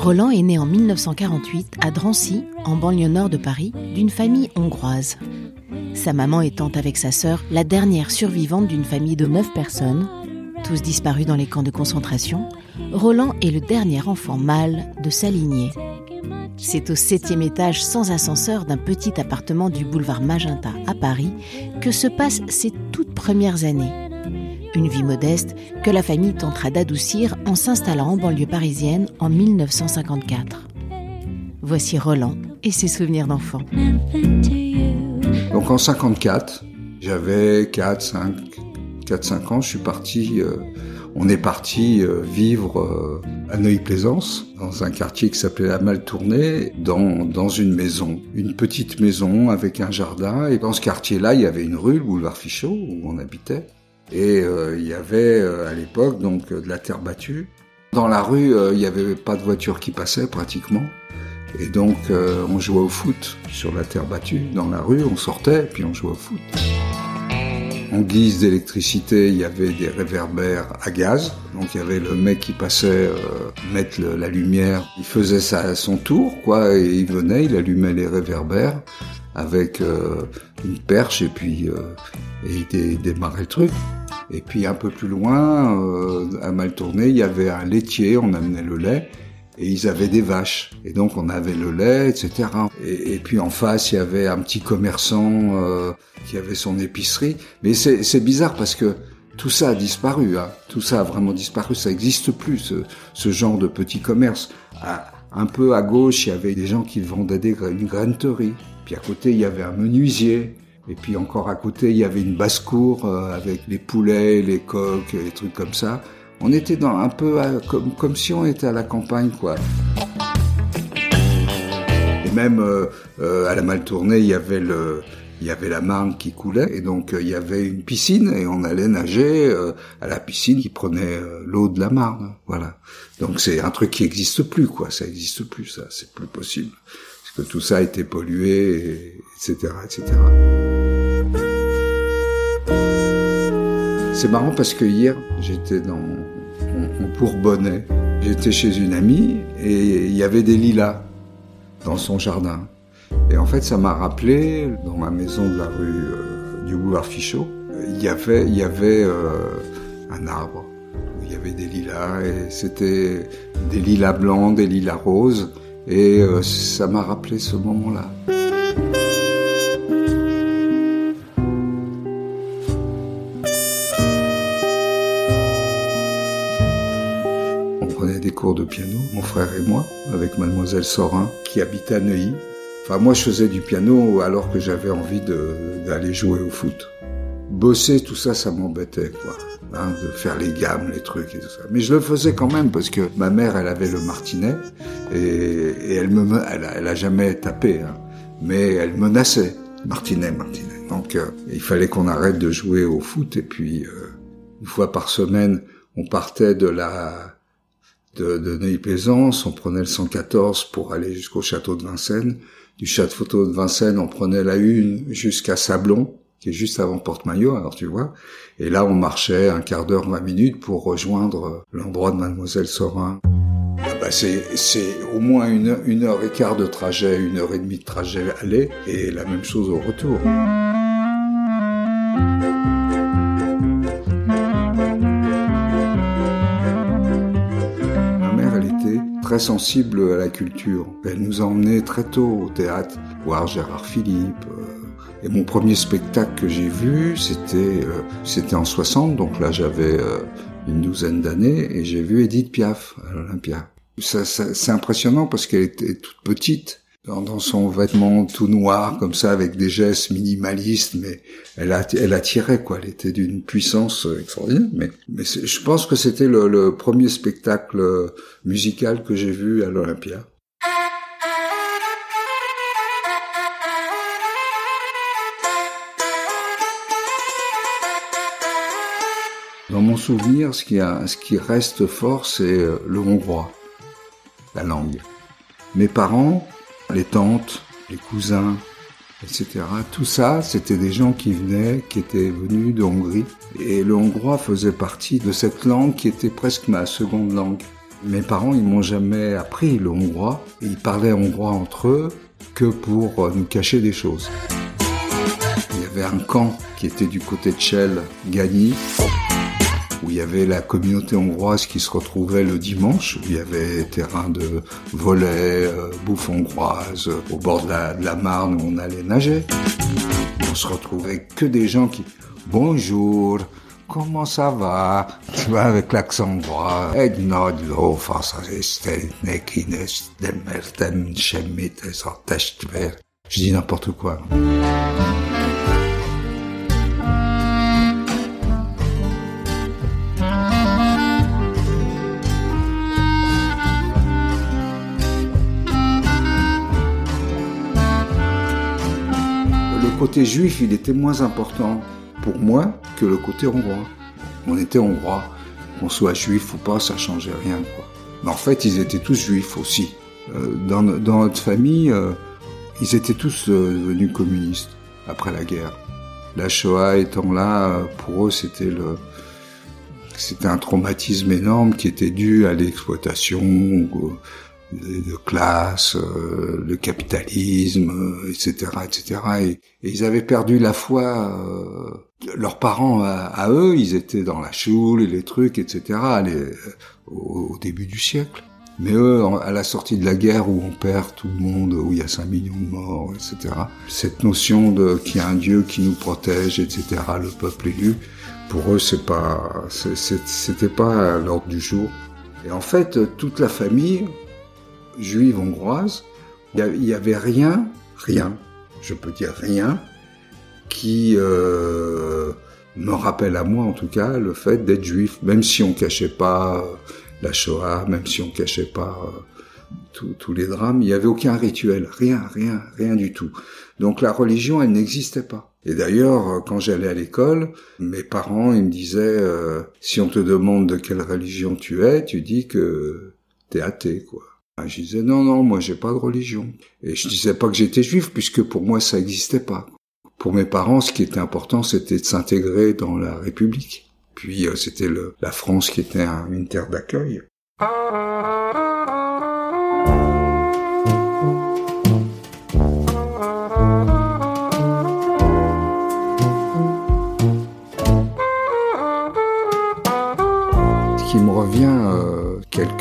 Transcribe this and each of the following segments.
Roland est né en 1948 à Drancy, en banlieue nord de Paris, d'une famille hongroise. Sa maman étant avec sa sœur la dernière survivante d'une famille de neuf personnes, tous disparus dans les camps de concentration, Roland est le dernier enfant mâle de sa lignée. C'est au septième étage sans ascenseur d'un petit appartement du boulevard Magenta à Paris que se passent ses toutes premières années. Une vie modeste que la famille tentera d'adoucir en s'installant en banlieue parisienne en 1954. Voici Roland et ses souvenirs d'enfant. Donc en 54, j'avais 4, 5, 4, 5 ans, je suis parti, euh, on est parti euh, vivre euh, à Neuilly-Plaisance, dans un quartier qui s'appelait la Maltournée, dans, dans une maison, une petite maison avec un jardin. Et dans ce quartier-là, il y avait une rue, le boulevard Fichot, où on habitait. Et il y avait à l'époque donc de la terre battue. Dans la rue, il n'y avait pas de voiture qui passait pratiquement. Et donc, on jouait au foot sur la terre battue. Dans la rue, on sortait puis on jouait au foot. En guise d'électricité, il y avait des réverbères à gaz. Donc il y avait le mec qui passait euh, mettre la lumière. Il faisait ça à son tour, quoi, et il venait, il allumait les réverbères avec euh, une perche et puis euh, il démarrait le truc. Et puis un peu plus loin, euh, à mal tourné, il y avait un laitier, on amenait le lait et ils avaient des vaches. Et donc on avait le lait, etc. Et, puis en face, il y avait un petit commerçant euh, qui avait son épicerie. Mais c'est bizarre parce que tout ça a disparu. Hein. Tout ça a vraiment disparu. Ça n'existe plus, ce, ce, genre de petit commerce. Un peu à gauche, il y avait des gens qui vendaient des, une graineterie. Puis à côté, il y avait un menuisier. Et puis encore à côté, il y avait une basse-cour euh, avec les poulets, les coques, les trucs comme ça on était dans un peu comme, comme si on était à la campagne, quoi. Et même euh, euh, à la mal tournée, il y avait le, il y avait la Marne qui coulait et donc euh, il y avait une piscine et on allait nager à la piscine qui prenait l'eau de la Marne. Voilà. Donc c'est un truc qui n'existe plus, quoi. Ça n'existe plus, ça. C'est plus possible parce que tout ça a été pollué, et, etc., etc. C'est marrant parce que hier, j'étais dans on, Bourbonnais. J'étais chez une amie et il y avait des lilas dans son jardin. Et en fait, ça m'a rappelé, dans ma maison de la rue euh, du boulevard Fichot, il y avait, il y avait euh, un arbre il y avait des lilas et c'était des lilas blancs, des lilas roses. Et euh, ça m'a rappelé ce moment-là. cours de piano, mon frère et moi, avec mademoiselle Sorin, qui habitait à Neuilly. Enfin, moi, je faisais du piano alors que j'avais envie d'aller jouer au foot. Bosser, tout ça, ça m'embêtait, quoi. Hein, de faire les gammes, les trucs et tout ça. Mais je le faisais quand même parce que ma mère, elle avait le martinet et, elle me, elle a, jamais tapé, hein, mais elle menaçait. Martinet, martinet. Donc, euh, il fallait qu'on arrête de jouer au foot et puis euh, une fois par semaine, on partait de la de, de Neuilly-Plaisance, on prenait le 114 pour aller jusqu'au château de Vincennes. Du château de Vincennes, on prenait la une jusqu'à Sablon, qui est juste avant Porte-Maillot, alors tu vois. Et là, on marchait un quart d'heure, vingt minutes pour rejoindre l'endroit de Mademoiselle Sorin. Ah bah c'est, au moins une, une heure et quart de trajet, une heure et demie de trajet aller, et la même chose au retour. Très sensible à la culture. Elle nous a emmenés très tôt au théâtre, voir Gérard Philippe. Euh, et mon premier spectacle que j'ai vu, c'était euh, en 60, donc là j'avais euh, une douzaine d'années, et j'ai vu Edith Piaf à l'Olympia. C'est impressionnant parce qu'elle était toute petite, dans, son vêtement tout noir comme ça avec des gestes minimalistes mais elle attirait quoi elle était d'une puissance euh, extraordinaire mais je pense que c'était le, premier spectacle euh, musical que j'ai vu à l'Olympia Dans mon souvenir, ce qui, ce qui reste fort, c'est euh, le hongrois, la langue. Mes parents, les tantes, les cousins, etc. Tout ça, c'était des gens qui venaient, qui étaient venus de Hongrie. Et le hongrois faisait partie de cette langue qui était presque ma seconde langue. Mes parents, ils m'ont jamais appris le hongrois. Ils parlaient hongrois entre eux que pour euh, nous cacher des choses. Il y avait un camp qui était du côté de Shell, Gagny, où il y avait la communauté hongroise qui se retrouvait le dimanche, il y avait terrain de volet, euh, bouffe hongroise, au bord de la, Marne où on allait nager. On se retrouvait que des gens qui Bonjour, comment ça va? Tu vois, avec l'accent hongrois. Je dis n'importe quoi. Côté juif, il était moins important pour moi que le côté hongrois. On était hongrois, qu'on soit juif ou pas, ça changeait rien. Mais en fait, ils étaient tous juifs aussi. Euh, dans, notre famille, euh, ils étaient tous euh, devenus communistes après la guerre. La Shoah étant là, pour eux, c'était le, c'était un traumatisme énorme qui était dû à l'exploitation de classe, euh, le capitalisme, etc., etc. Et, et, ils avaient perdu la foi. Euh, leurs parents, à, eux, ils étaient dans la choule et les trucs, etc. Les, au, au, début du siècle. Mais eux, à la sortie de la guerre où on perd tout le monde, où il y a 5 millions de morts, etc. Cette notion de qu'il y a un Dieu qui nous protège, etc. Le peuple élu, pour eux, c'est pas, c'était pas l'ordre du jour. Et en fait, toute la famille, juive hongroise, il y avait rien, rien, je peux dire rien, qui euh, me rappelle à moi en tout cas le fait d'être juif, même si on cachait pas la Shoah, même si on cachait pas euh, tous les drames, il n'y avait aucun rituel, rien, rien, rien du tout. Donc la religion, elle n'existait pas. Et d'ailleurs, quand j'allais à l'école, mes parents, ils me disaient, euh, si on te demande de quelle religion tu es, tu dis que t'es athée, quoi. Je disais non, non, moi j'ai pas de religion. Et je disais pas que j'étais juif, puisque pour moi ça n'existait pas. Pour mes parents, ce qui était important, c'était de s'intégrer dans la République. Puis euh, c'était la France qui était un, une terre d'accueil.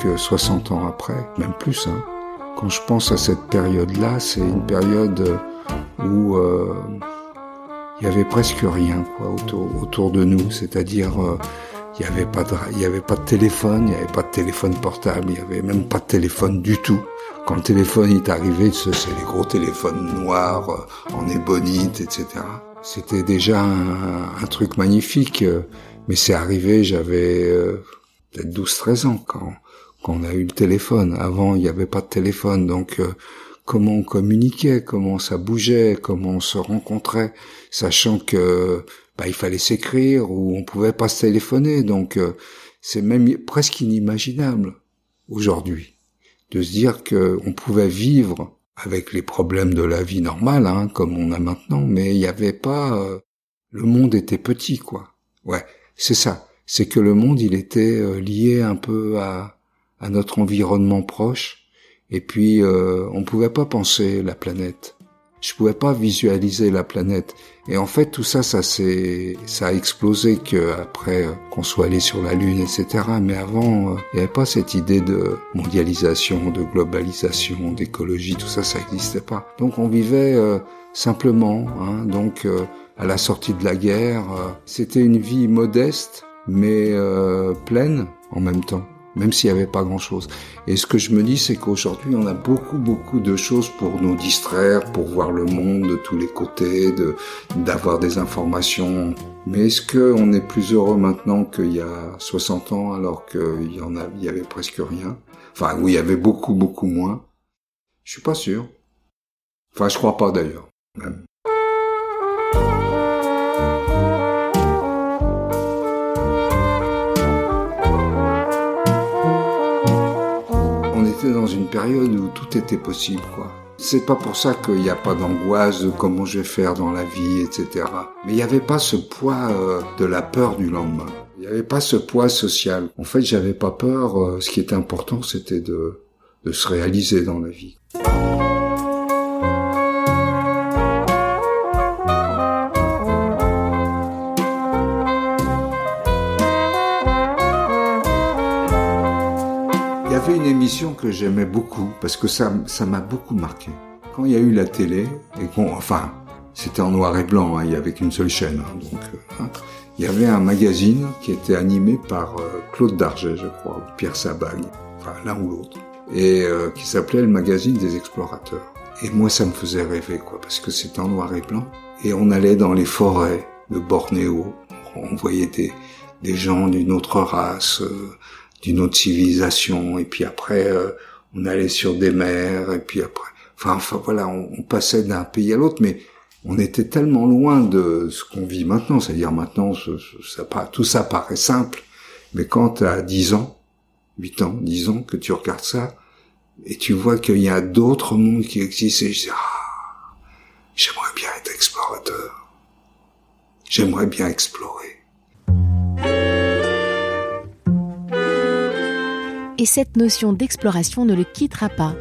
Euh, quelques 60 ans après, même plus, hein, quand je pense à cette période-là, c'est une période où euh, il y avait presque rien quoi autour, autour de nous, c'est-à-dire euh, il n'y avait pas de y avait pas de téléphone, il n'y avait pas de téléphone portable, il n'y avait même pas de téléphone du tout. Quand le téléphone est arrivé, c'est les gros téléphones noirs euh, en ébonite, etc. C'était déjà un, un, truc magnifique, euh, mais c'est arrivé, j'avais euh, peut-être 12-13 ans quand, quand on a eu le téléphone. Avant, il n'y avait pas de téléphone, donc euh, comment on communiquait, comment ça bougeait, comment on se rencontrait, sachant que bah, il fallait s'écrire ou on pouvait pas se téléphoner. Donc euh, c'est même presque inimaginable aujourd'hui de se dire que on pouvait vivre avec les problèmes de la vie normale, hein, comme on a maintenant, mais il n'y avait pas. Euh, le monde était petit, quoi. Ouais, c'est ça. C'est que le monde, il était euh, lié un peu à, à notre environnement proche et puis, euh, on pouvait pas penser la planète. Je pouvais pas visualiser la planète. Et en fait, tout ça, ça s'est, ça a explosé que après euh, qu'on soit allé sur la Lune, etc. Mais avant, euh, il n'y avait pas cette idée de mondialisation, de globalisation, d'écologie, tout ça, ça n'existait pas. Donc, on vivait euh, simplement. Hein, donc, euh, à la sortie de la guerre, c'était une vie modeste, mais pleine en même temps même s'il n'y avait pas grand-chose. Et ce que je me dis, c'est qu'aujourd'hui, on a beaucoup, beaucoup de choses pour nous distraire, pour voir le monde de tous les côtés, de d'avoir des informations. Mais est-ce qu'on est plus heureux maintenant qu'il y a 60 ans, alors qu'il y en avait presque rien? Enfin, où il y avait beaucoup, beaucoup moins. Je suis pas sûr. Enfin, je crois pas d'ailleurs. Même. Dans une période où tout était possible, quoi. C'est pas pour ça qu'il n'y a pas d'angoisse de comment je vais faire dans la vie, etc. Mais il n'y avait pas ce poids euh, de la peur du lendemain. Il n'y avait pas ce poids social. En fait, j'avais pas peur. Euh, ce qui était important, c'était de, de se réaliser dans la vie. Une émission que j'aimais beaucoup parce que ça, ça m'a beaucoup marqué. Quand il y a eu la télé et qu'on, enfin, c'était en noir et blanc, hein, il y avait qu'une seule chaîne, hein, donc euh, il y avait un magazine qui était animé par euh, Claude Darget, je crois, ou Pierre Sabag, enfin l'un ou l'autre, et euh, qui s'appelait le magazine des explorateurs. Et moi, ça me faisait rêver, quoi, parce que c'était en noir et blanc, et on allait dans les forêts de Bornéo, on voyait des, des gens d'une autre race d'une autre civilisation et puis après euh, on allait sur des mers et puis après enfin enfin voilà on, on passait d'un pays à l'autre mais on était tellement loin de ce qu'on vit maintenant c'est-à-dire maintenant ça, tout ça paraît simple mais quand as 10 ans 8 ans 10 ans que tu regardes ça et tu vois qu'il y a d'autres mondes qui existent et je dis ah j'aimerais bien être explorateur. J'aimerais bien explorer et cette notion d'exploration ne le quittera pas.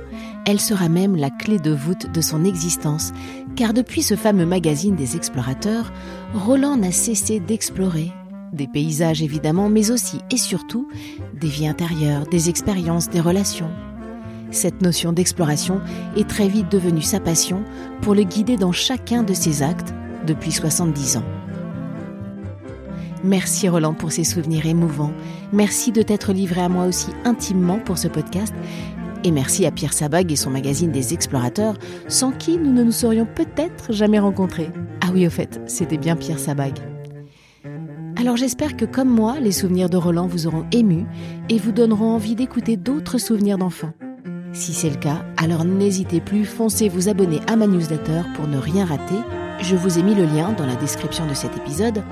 Elle sera même la clé de voûte de son existence, car depuis ce fameux magazine des explorateurs, Roland n'a cessé d'explorer. Des paysages évidemment, mais aussi et surtout des vies intérieures, des expériences, des relations. Cette notion d'exploration est très vite devenue sa passion pour le guider dans chacun de ses actes depuis 70 ans. Merci Roland pour ces souvenirs émouvants. Merci de t'être livré à moi aussi intimement pour ce podcast. Et merci à Pierre Sabag et son magazine des explorateurs, sans qui nous ne nous serions peut-être jamais rencontrés. Ah oui, au fait, c'était bien Pierre Sabag. Alors j'espère que comme moi, les souvenirs de Roland vous auront ému et vous donneront envie d'écouter d'autres souvenirs d'enfants. Si c'est le cas, alors n'hésitez plus, foncez vous abonner à ma newsletter pour ne rien rater. Je vous ai mis le lien dans la description de cet épisode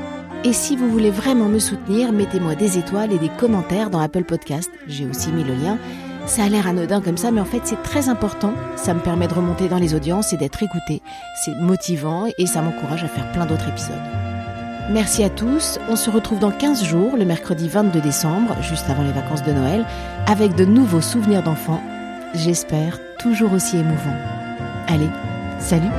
et si vous voulez vraiment me soutenir, mettez-moi des étoiles et des commentaires dans Apple Podcast. J'ai aussi mis le lien. Ça a l'air anodin comme ça, mais en fait c'est très important. Ça me permet de remonter dans les audiences et d'être écouté. C'est motivant et ça m'encourage à faire plein d'autres épisodes. Merci à tous. On se retrouve dans 15 jours, le mercredi 22 décembre, juste avant les vacances de Noël, avec de nouveaux souvenirs d'enfants. J'espère toujours aussi émouvants. Allez, salut